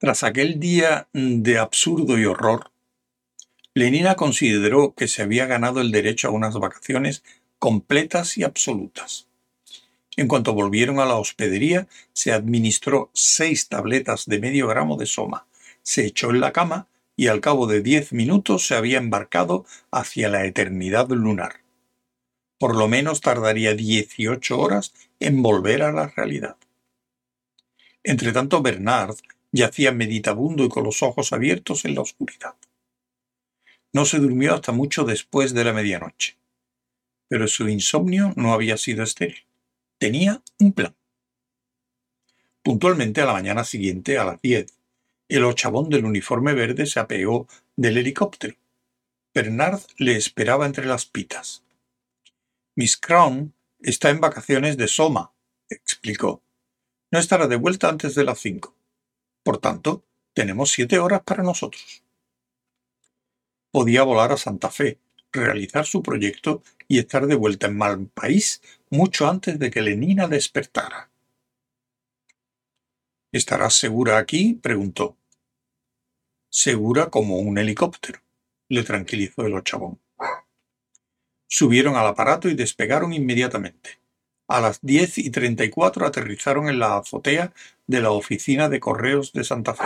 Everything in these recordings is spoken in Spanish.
Tras aquel día de absurdo y horror, Lenina consideró que se había ganado el derecho a unas vacaciones completas y absolutas. En cuanto volvieron a la hospedería, se administró seis tabletas de medio gramo de soma, se echó en la cama y al cabo de diez minutos se había embarcado hacia la eternidad lunar. Por lo menos tardaría dieciocho horas en volver a la realidad. Entretanto, Bernard yacía meditabundo y con los ojos abiertos en la oscuridad. No se durmió hasta mucho después de la medianoche. Pero su insomnio no había sido estéril. Tenía un plan. Puntualmente a la mañana siguiente, a las diez, el ochavón del uniforme verde se apeó del helicóptero. Bernard le esperaba entre las pitas. Miss Crown está en vacaciones de Soma, explicó. No estará de vuelta antes de las cinco. Por tanto, tenemos siete horas para nosotros. Podía volar a Santa Fe, realizar su proyecto y estar de vuelta en Malpaís mucho antes de que Lenina despertara. ¿Estarás segura aquí? preguntó. Segura como un helicóptero, le tranquilizó el ochavón. Subieron al aparato y despegaron inmediatamente. A las diez y treinta y cuatro aterrizaron en la azotea de la oficina de correos de Santa Fe.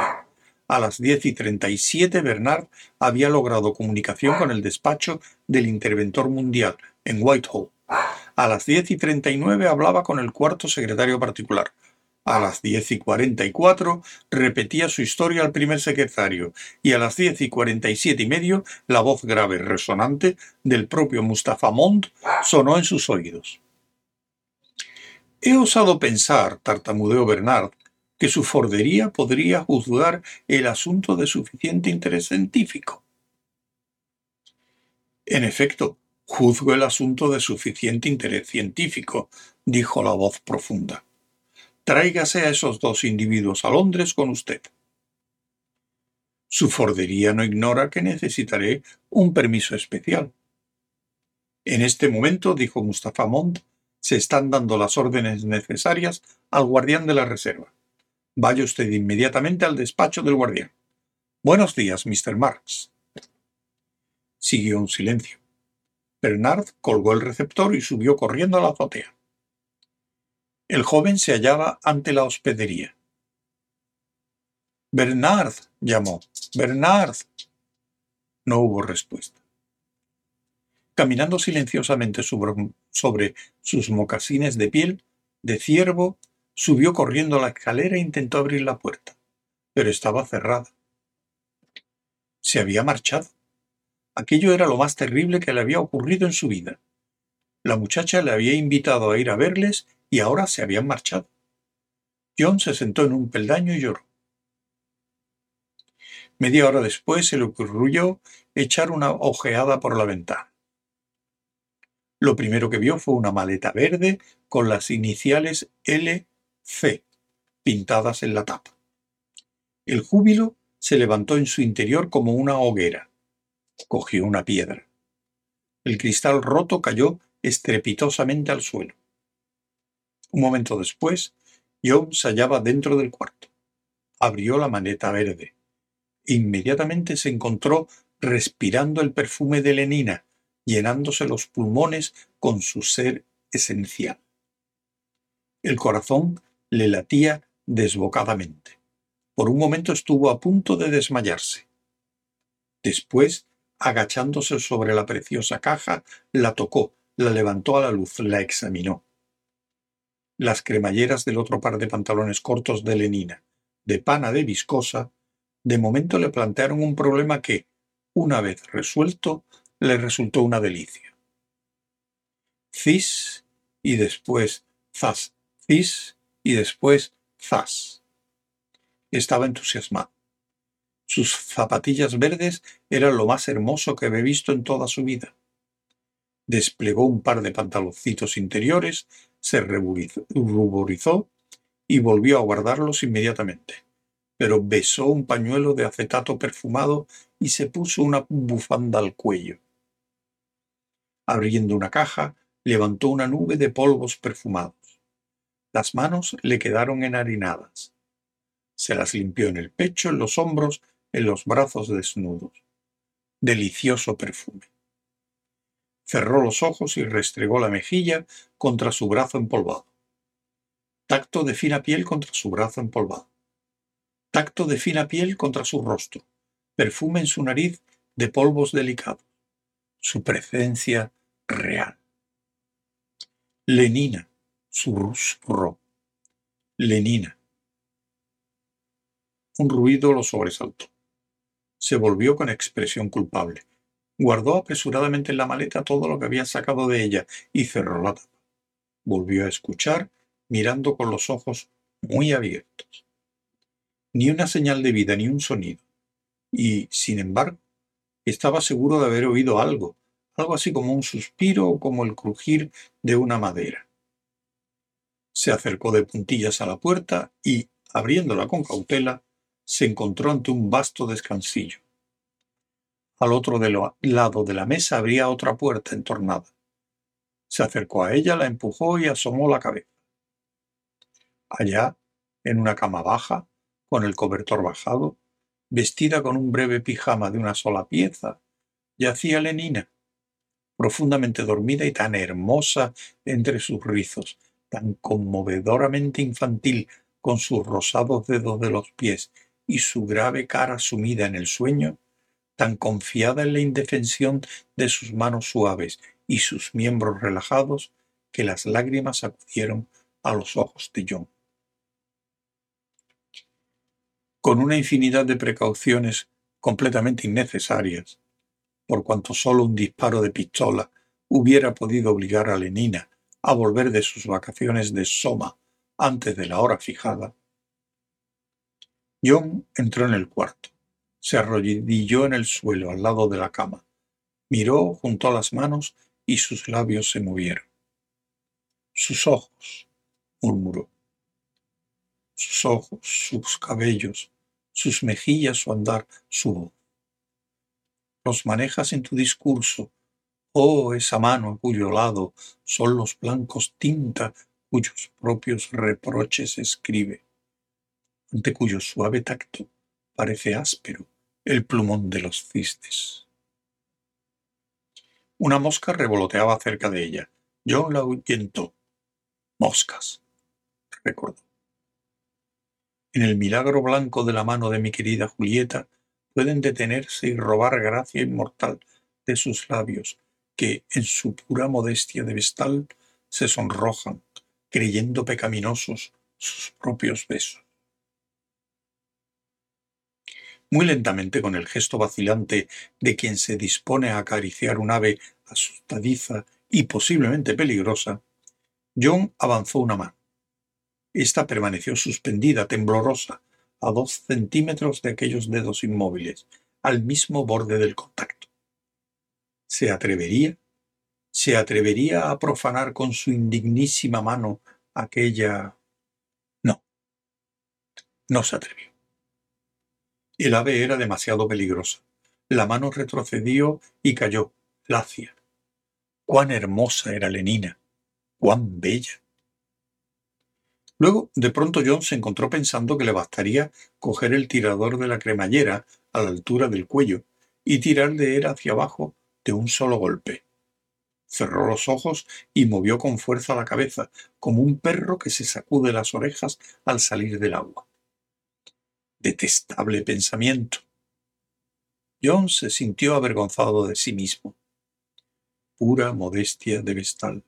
A las diez y treinta y siete Bernard había logrado comunicación con el despacho del interventor mundial en Whitehall. A las diez y treinta y nueve hablaba con el cuarto secretario particular. A las diez y cuarenta y cuatro repetía su historia al primer secretario y a las diez y cuarenta y siete y medio la voz grave resonante del propio Mustafa Mond sonó en sus oídos. He osado pensar, tartamudeó Bernard, que su fordería podría juzgar el asunto de suficiente interés científico. En efecto, juzgo el asunto de suficiente interés científico, dijo la voz profunda. Tráigase a esos dos individuos a Londres con usted. Su fordería no ignora que necesitaré un permiso especial. En este momento, dijo Mustafa Mond, se están dando las órdenes necesarias al guardián de la reserva. Vaya usted inmediatamente al despacho del guardián. Buenos días, Mr. Marx. Siguió un silencio. Bernard colgó el receptor y subió corriendo a la azotea. El joven se hallaba ante la hospedería. Bernard, llamó. Bernard. No hubo respuesta. Caminando silenciosamente sobre, sus mocasines de piel, de ciervo, subió corriendo la escalera e intentó abrir la puerta, pero estaba cerrada. Se había marchado. Aquello era lo más terrible que le había ocurrido en su vida. La muchacha le había invitado a ir a verles y ahora se habían marchado. John se sentó en un peldaño y lloró. Media hora después se le ocurrió echar una ojeada por la ventana. Lo primero que vio fue una maleta verde con las iniciales LC pintadas en la tapa. El júbilo se levantó en su interior como una hoguera. Cogió una piedra. El cristal roto cayó estrepitosamente al suelo. Un momento después, John se hallaba dentro del cuarto. Abrió la maleta verde. Inmediatamente se encontró respirando el perfume de Lenina, llenándose los pulmones con su ser esencial. El corazón le latía desbocadamente. Por un momento estuvo a punto de desmayarse. Después, agachándose sobre la preciosa caja, la tocó, la levantó a la luz, la examinó. Las cremalleras del otro par de pantalones cortos de Lenina, de pana de viscosa, de momento le plantearon un problema que, una vez resuelto, le resultó una delicia. Cis y después zas, cis y después zas. Estaba entusiasmado. Sus zapatillas verdes eran lo más hermoso que había visto en toda su vida. Desplegó un par de pantaloncitos interiores, se ruborizó y volvió a guardarlos inmediatamente. Pero besó un pañuelo de acetato perfumado y se puso una bufanda al cuello. Abriendo una caja, levantó una nube de polvos perfumados. Las manos le quedaron enharinadas. Se las limpió en el pecho, en los hombros, en los brazos desnudos. Delicioso perfume. Cerró los ojos y restregó la mejilla contra su brazo empolvado. Tacto de fina piel contra su brazo empolvado. Tacto de fina piel contra su rostro. Perfume en su nariz de polvos delicados. Su presencia real. Lenina, susurró. Lenina. Un ruido lo sobresaltó. Se volvió con expresión culpable. Guardó apresuradamente en la maleta todo lo que había sacado de ella y cerró la tapa. Volvió a escuchar, mirando con los ojos muy abiertos. Ni una señal de vida, ni un sonido. Y, sin embargo, estaba seguro de haber oído algo, algo así como un suspiro o como el crujir de una madera. Se acercó de puntillas a la puerta y, abriéndola con cautela, se encontró ante un vasto descansillo. Al otro lado de la mesa habría otra puerta entornada. Se acercó a ella, la empujó y asomó la cabeza. Allá, en una cama baja, con el cobertor bajado, vestida con un breve pijama de una sola pieza, yacía Lenina, profundamente dormida y tan hermosa entre sus rizos, tan conmovedoramente infantil con sus rosados dedos de los pies y su grave cara sumida en el sueño, tan confiada en la indefensión de sus manos suaves y sus miembros relajados, que las lágrimas acudieron a los ojos de John. Con una infinidad de precauciones completamente innecesarias, por cuanto solo un disparo de pistola hubiera podido obligar a Lenina a volver de sus vacaciones de Soma antes de la hora fijada, John entró en el cuarto, se arrodilló en el suelo al lado de la cama, miró, juntó las manos y sus labios se movieron. Sus ojos, murmuró. Sus ojos, sus cabellos, sus mejillas, su andar, su voz. Los manejas en tu discurso, oh esa mano a cuyo lado son los blancos tinta cuyos propios reproches escribe ante cuyo suave tacto parece áspero el plumón de los cisnes. Una mosca revoloteaba cerca de ella. John la ahuyentó. Moscas, recordó. En el milagro blanco de la mano de mi querida Julieta pueden detenerse y robar gracia inmortal de sus labios, que, en su pura modestia de vestal, se sonrojan, creyendo pecaminosos sus propios besos. muy lentamente con el gesto vacilante de quien se dispone a acariciar un ave asustadiza y posiblemente peligrosa, John avanzó una mano. Esta permaneció suspendida, temblorosa, a dos centímetros de aquellos dedos inmóviles, al mismo borde del contacto. ¿Se atrevería? ¿Se atrevería a profanar con su indignísima mano aquella... No. No se atrevió. El ave era demasiado peligrosa. La mano retrocedió y cayó, lacia. Cuán hermosa era Lenina, cuán bella. Luego, de pronto John se encontró pensando que le bastaría coger el tirador de la cremallera a la altura del cuello y tirar de él hacia abajo de un solo golpe. Cerró los ojos y movió con fuerza la cabeza, como un perro que se sacude las orejas al salir del agua detestable pensamiento. John se sintió avergonzado de sí mismo. Pura modestia de vestal.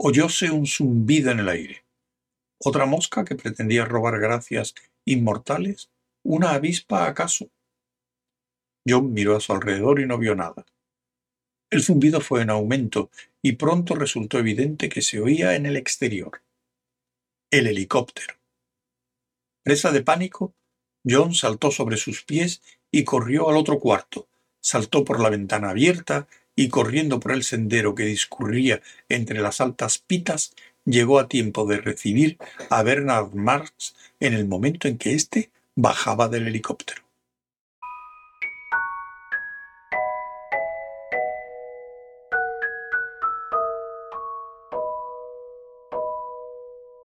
Oyóse un zumbido en el aire. ¿Otra mosca que pretendía robar gracias inmortales? ¿Una avispa acaso? John miró a su alrededor y no vio nada. El zumbido fue en aumento y pronto resultó evidente que se oía en el exterior. El helicóptero. Presa de pánico, John saltó sobre sus pies y corrió al otro cuarto, saltó por la ventana abierta y corriendo por el sendero que discurría entre las altas pitas, llegó a tiempo de recibir a Bernard Marx en el momento en que éste bajaba del helicóptero.